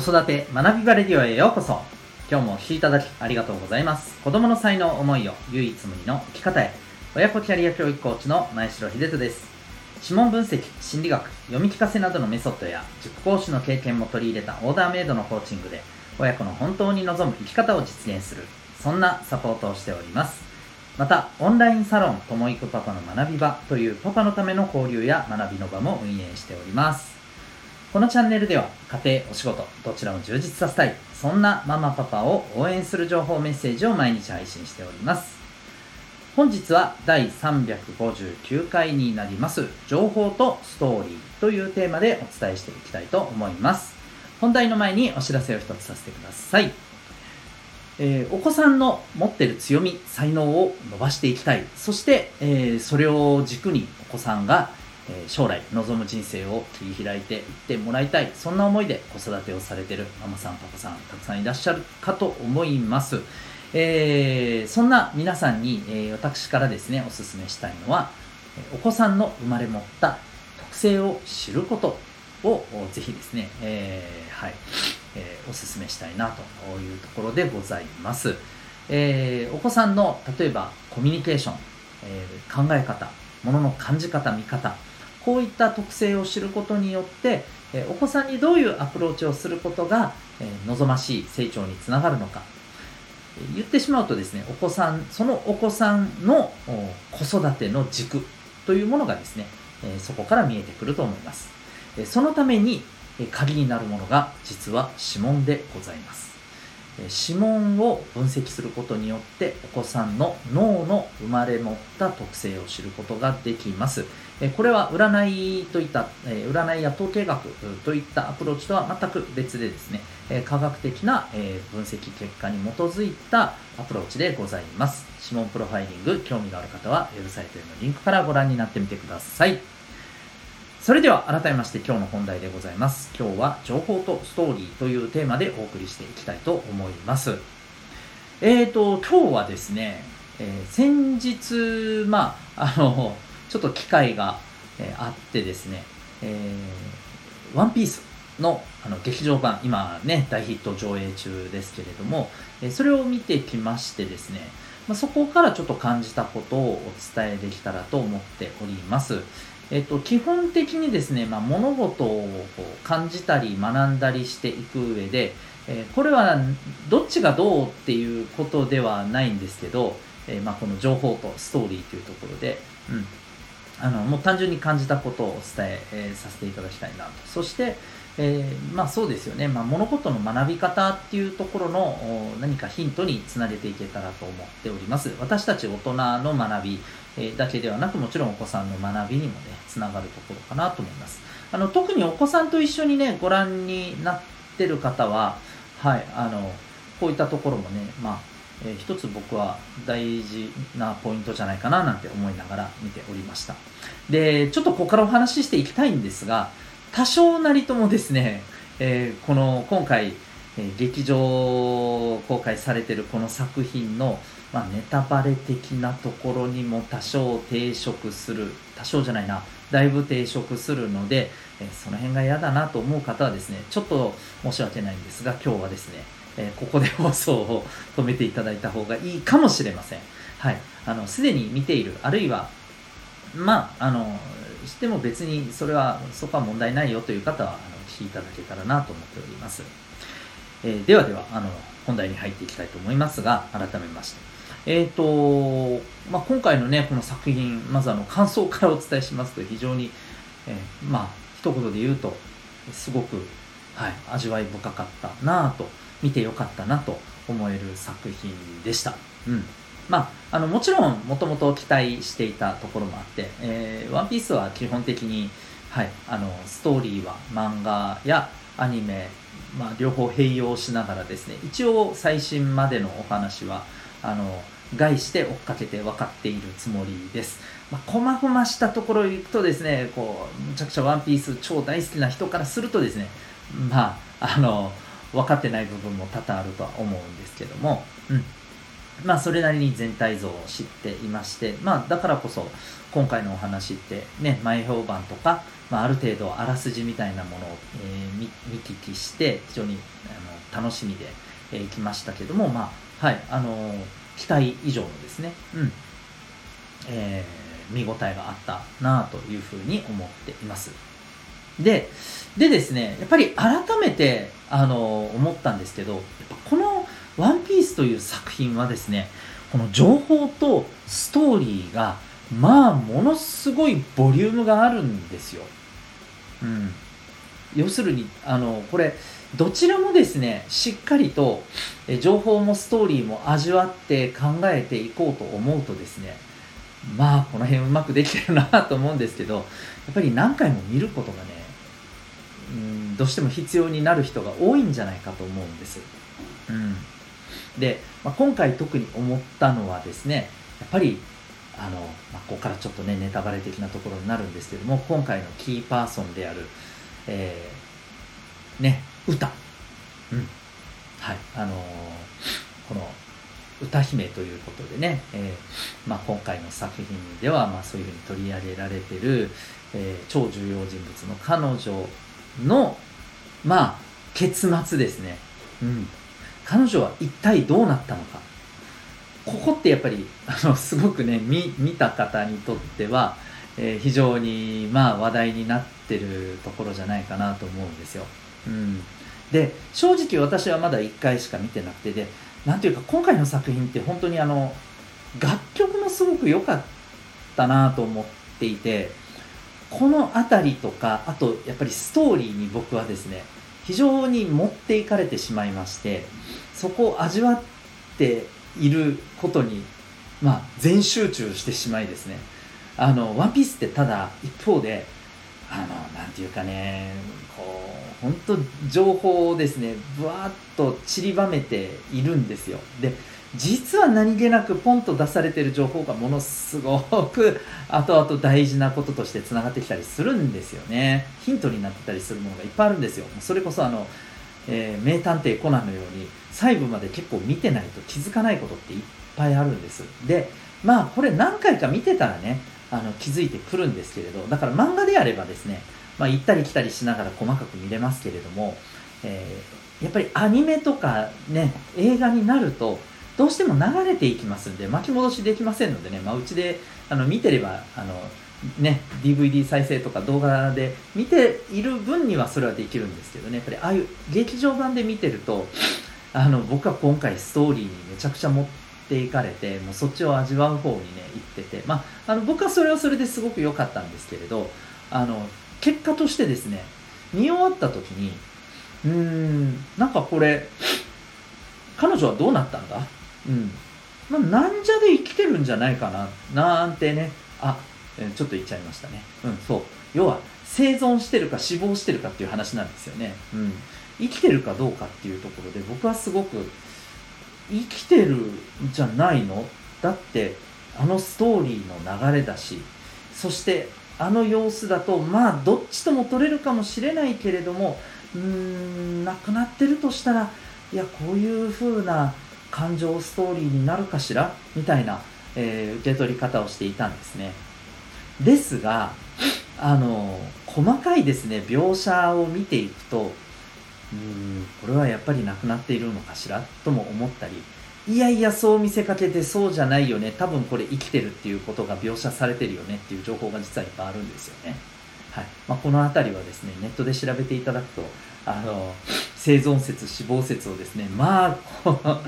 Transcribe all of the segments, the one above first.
子育て学びバレディオへようこそ。今日もお聴きいただきありがとうございます。子供の才能思いを唯一無二の生き方へ。親子キャリア教育コーチの前城秀人です。指紋分析心理学読み聞かせなどのメソッドや塾講師の経験も取り入れたオーダーメイドのコーチングで親子の本当に望む生き方を実現する。そんなサポートをしております。またオンラインサロンともいくパパの学び場というパパのための交流や学びの場も運営しております。このチャンネルでは家庭、お仕事、どちらも充実させたい、そんなママパパを応援する情報メッセージを毎日配信しております。本日は第359回になります、情報とストーリーというテーマでお伝えしていきたいと思います。本題の前にお知らせを一つさせてください。えー、お子さんの持ってる強み、才能を伸ばしていきたい。そして、えー、それを軸にお子さんがえ将来望む人生を切り開いていってもらいたいそんな思いで子育てをされてるママさんパパさんたくさんいらっしゃるかと思います、えー、そんな皆さんに、えー、私からですねお勧めしたいのはお子さんの生まれ持った特性を知ることをぜひですね、えー、はい、えー、お勧めしたいなというところでございます、え、お子さんの例えばコミュニケーション、え考え方ものの感じ方見方こういった特性を知ることによって、えお子さんにどういうアプローチをすることが、え望ましい成長につながるのか。言ってしまうとですねお子さんそのお子さんの子育ての軸というものがですね、えそこから見えてくると思います、えそのために鍵になるものが実は指紋でございます。指紋を分析することによってお子さんの脳の生まれ持った特性を知ることができます。これは占いといった占いや統計学といったアプローチとは全く別でですね科学的な分析結果に基づいたアプローチでございます指紋プロファイリング興味がある方はウェブサイトへのリンクからご覧になってみてくださいそれでは改めまして今日の本題でございます。今日は情報とストーリーというテーマでお送りしていきたいと思います。えーと、今日はですね、えー、先日、まあ、あの、ちょっと機会が、え、あってですね、えー、ワンピースのあの劇場版、今ね、大ヒット上映中ですけれども、えそれを見てきましてですね、ま、そこからちょっと感じたことをお伝えできたらと思っております。えっと、基本的にですね、まあ、物事を感じたり学んだりしていく上で、えー、これはどっちがどうっていうことではないんですけど、えー、まあ、この情報とストーリーというところで、うん、あのもう単純に感じたことをお伝ええー、させていただきたいなと。そして、えー、まあそうですよね、まあ、物事の学び方っていうところの何かヒントにつなげていけたらと思っております。私たち大人の学び、えー、だけではなく、もちろんお子さんの学びにもね、つながるところかなと思います。あの特にお子さんと一緒にね、ご覧になってる方は、はい、あの、こういったところもね、まあ、えー、一つ僕は大事なポイントじゃないかななんて思いながら見ておりました。で、ちょっとここからお話ししていきたいんですが、多少なりともですね、えー、この今回、えー、劇場公開されてるこの作品の、まあ、ネタバレ的なところにも多少抵触する多少じゃないなだいぶ抵触するので、えー、その辺が嫌だなと思う方はですねちょっと申し訳ないんですが今日はですね、えここで放送を止めていただいた方がいいかもしれません。はい。あのすでに見ているあるいはまああのしても別にそれはそこは問題ないよという方はあの聞いただけたらなと思っております、えー、ではではあの本題に入っていきたいと思いますが改めまして。えっ、ー、と、まあ、今回のねこの作品まずあの感想からお伝えしますと非常に、えー、まあ一言で言うとすごく、はい、味わい深かったなぁと見てよかったなと思える作品でしたうんまあ、あのもちろんもともと期待していたところもあって、えー、ワンピースは基本的に、はい、あのストーリーは漫画やアニメ、まあ、両方併用しながらですね一応最新までのお話はあの概して追っかけて分かっているつもりです。まあ、細々したところ行くとですね、こう、むちゃくちゃワンピース超大好きな人からするとですね、まあ、あの、分かってない部分も多々あるとは思うんですけども、うん。まあ、それなりに全体像を知っていまして、まあ、だからこそ、今回のお話ってね前評判とか、まあ、ある程度あらすじみたいなものを、えー、見聞きして非常にあの楽しみで、えー、きましたけどもまあはいあのー、期待以上のですねうん。えー、見応えがあったなというふうに思っています。ででですねやっぱり改めてあの思ったんですけどこの「ワンピースという作品はですねこの情報とストーリーがまあものすごいボリュームがあるんですよ。うん、要するにあのこれどちらもですねしっかりと情報もストーリーも味わって考えていこうと思うとですねまあこの辺うまくできてるなと思うんですけどやっぱり何回も見ることがねうん。どうしても必要になる人が多いんじゃないかと思うんです。うん、で、まあ、今回特に思ったのはですねやっぱりあの、まあ、ここからちょっとねネタバレ的なところになるんですけども今回のキーパーソンである、えー、ね歌、うん。はい。あのー、この歌姫ということでね、えーまあ、今回の作品では、まあ、そういうふうに取り上げられてる、えー、超重要人物の彼女の、まあ、結末ですね。うん。彼女は一体どうなったのか。ここってやっぱり、あの、すごくね、見、見た方にとっては、えー、非常に、まあ、話題になってるところじゃないかなと思うんですよ。うん。で、正直私はまだ1回しか見てなくて、で、なんていうか、今回の作品って本当にあの、楽曲もすごく良かったなと思っていて、この辺りとかあとやっぱりストーリーに僕はですね非常に持っていかれてしまいましてそこを味わっていることにまあ全集中してしまいですね。あのワンピースってただ一方であのなんていうかねこう本当情報をですねぶわっと散りばめているんですよ。で実は何気なくポンと出されてる情報がものすごく後々大事なこととしてつながってきたりするんですよね。ヒントになってたりするものがいっぱいあるんですよ。それこそあの、えー、名探偵コナンのように細部まで結構見てないと気づかないことっていっぱいあるんです。でまあこれ何回か見てたらねあの気づいてくるんですけれどだから漫画であればですね、まあ、行ったり来たりしながら細かく見れますけれども、えー、やっぱりアニメとかね映画になるとどうしても流れていきますんで巻き戻しできませんのでね、まあ、うちであの見てればあの、ね、DVD 再生とか動画で見ている分にはそれはできるんですけどね。やっぱりああいう劇場版で見てるとあの僕は今回ストーリーにめちゃくちゃ持っていかれてもうそっちを味わう方にね行ってて、まあ、あの僕はそれはそれですごく良かったんですけれどあの結果としてですね見終わった時にうーんなんかこれ彼女はどうなったんだ？うん。まあ、なんじゃで生きてるんじゃないかな、なんてね。あ、ちょっと言っちゃいましたね。うん、そう。要は、生存してるか死亡してるかっていう話なんですよね。うん。生きてるかどうかっていうところで、僕はすごく、生きてるんじゃないの？だって、あのストーリーの流れだし、そしてあの様子だと、まあ、どっちとも取れるかもしれないけれども、うーん、亡くなってるとしたら、いや、こういう風な感情ストーリーになるかしら？みたいな、えー、受け取り方をしていたんですね。ですが、あの、細かいですね、描写を見ていくと、うん、これはやっぱりなくなっているのかしら？とも思ったり、いやいや、そう見せかけてそうじゃないよね。多分これ生きてるっていうことが描写されてるよねっていう情報が実はいっぱいあるんですよね。はい。まあ、この辺りはですね、ネットで調べていただくと、あの、生存説、死亡説をですね、まあ、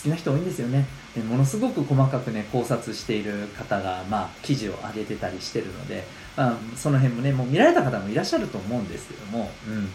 好きな人多いんですよね。でものすごく細かくね、考察している方が、まあ、記事を上げてたりしてるので、まあ、その辺もね、もう見られた方もいらっしゃると思うんですけども、うん。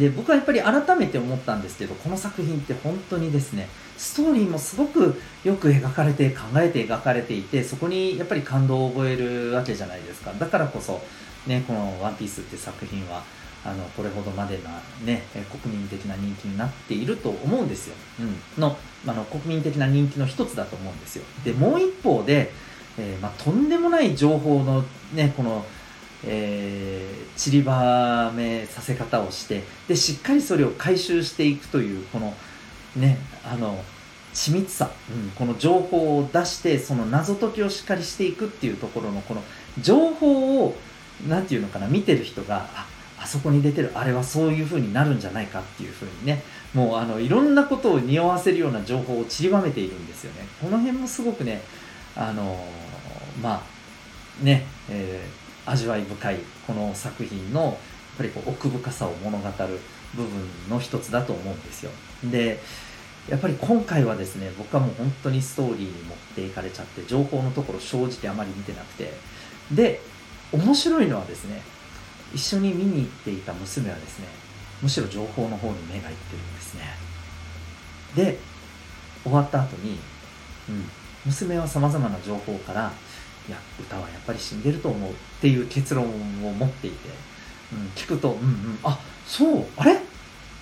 で、僕はやっぱり改めて思ったんですけど、この作品って本当にですね、ストーリーもすごくよく描かれて、考えて描かれていて、そこにやっぱり感動を覚えるわけじゃないですか。だからこそ、ね、このワンピースって作品は、あのこれほどまでな、ね、国民的な人気になっていると思うんですよ、うん、のあの国民的な人気の一つだと思うんですよ。でもう一方で、えー、まあ、とんでもない情報の、ね、この、えー、散りばめさせ方をしてでしっかりそれを回収していくというこのねあの緻密さ、うん、この情報を出してその謎解きをしっかりしていくっていうところのこの情報を何て言うのかな見てる人がああそこに出てるあれはそういう風になるんじゃないかっていう風にね。もうあのいろんなことを匂わせるような情報を散りばめているんですよね。この辺もすごくねあのまあね、えー、味わい深いこの作品のやっぱりこう奥深さを物語る部分の一つだと思うんですよ。でやっぱり今回はですね僕はもう本当にストーリーに持っていかれちゃって情報のところ正直あまり見てなくて。で面白いのはですね一緒に見に行っていた娘はですねむしろ情報の方に目がいってるんですね。で終わった後に、うん、娘はさまざまな情報からいや歌はやっぱり死んでると思うっていう結論を持っていて、うん、聞くとうんうんあそうあれ？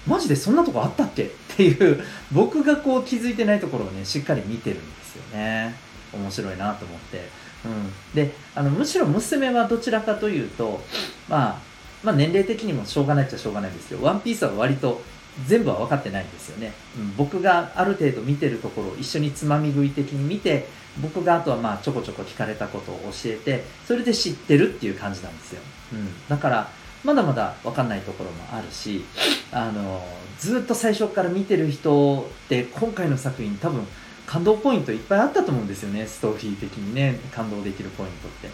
マジでそんなとこあったっけ？っていう僕がこう気づいてないところをねしっかり見てるんですよね。面白いなと思って、うん、であのむしろ娘はどちらかというと、まあ、まあ年齢的にもしょうがないっちゃしょうがないですけどワンピースは割と全部は分かってないんですよね、うん、僕がある程度見てるところを一緒につまみ食い的に見て僕があとはまあちょこちょこ聞かれたことを教えてそれで知ってるっていう感じなんですよ、うん、だからまだまだ分かんないところもあるしあのずっと最初から見てる人って今回の作品多分感動ポイントいっぱいあったと思うんですよね。ストーリー的にね感動できるポイントって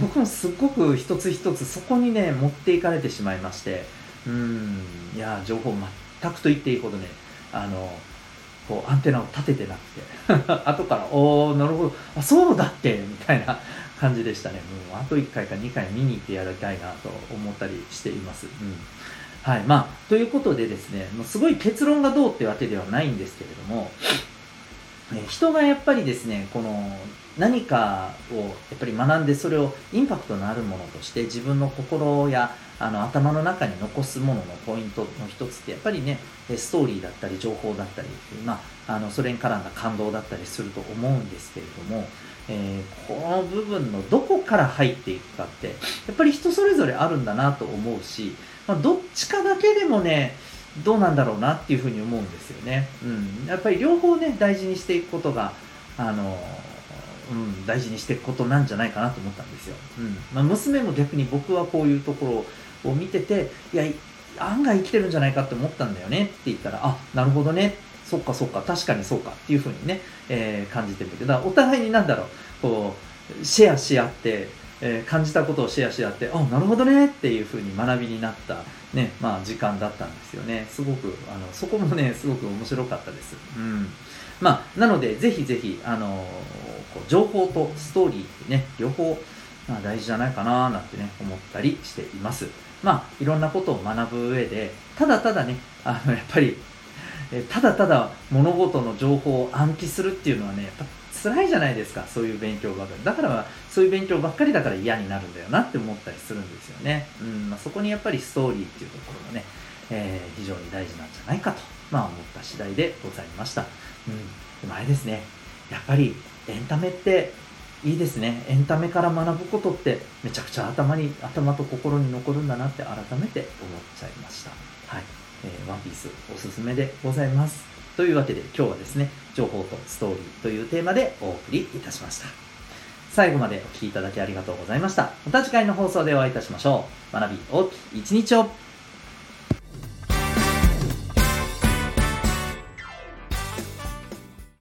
僕もすっごく一つ一つそこにね持っていかれてしまいましてうんいや情報全くと言っていいほどねあのこうアンテナを立ててなくて 後からおおなるほどあそうだっけみたいな 感じでしたね。もうあと1回か2回見に行ってやりたいなと思ったりしています。うん。はい。まあ、ということでですね、もうすごい結論がどうってわけではないんですけれども、人がやっぱりですね、この何かをやっぱり学んでそれをインパクトのあるものとして自分の心やあの頭の中に残すもののポイントの一つってやっぱりねストーリーだったり情報だったり、まあ、あのそれに絡んだ感動だったりすると思うんですけれどもえー、この部分のどこから入っていくかってやっぱり人それぞれあるんだなと思うし、まあ、どっちかだけでもねどうなんだろうなっていうふうに思うんですよね、うん、やっぱり両方ね大事にしていくことがあの、うん、大事にしていくことなんじゃないかなと思ったんですよ、うん。まあ、娘も逆に僕はこういうところを見てていや案外生きてるんじゃないかって思ったんだよねって言ったらあなるほどね。そっかそっか、確かにそうかっていうふうにね、えー、感じてるんだけど、お互いになんだろう、こう、シェアし合って、えー、感じたことをシェアし合って、あ、なるほどねっていうふうに学びになった、ね、まあ時間だったんですよね。すごく、あの、そこもね、すごく面白かったです。うん。まあ、なので、ぜひぜひ、あのこう情報とストーリーってね、両方、まあ、大事じゃないかななんてね、思ったりしています。まあ、いろんなことを学ぶ上で、ただただね、あの、やっぱり、ただただ物事の情報を暗記するっていうのはねやっぱ辛いじゃないですかそういう勉強ばかり。だからそういう勉強ばっかりだから嫌になるんだよなって思ったりするんですよね、うんまあ、そこにやっぱりストーリーっていうところがね、えー、非常に大事なんじゃないかと、まあ、思った次第でございました、うん、前ですね。やっぱりエンタメっていいですね。エンタメから学ぶことってめちゃくちゃ頭に頭と心に残るんだなって改めて思っちゃいました。はい。えー、ワンピースおすすめでございます。というわけで今日はですね、情報とストーリーというテーマでお送りいたしました。最後までお聴きいただきありがとうございました。また次回の放送でお会いいたしましょう。学び大きい一日を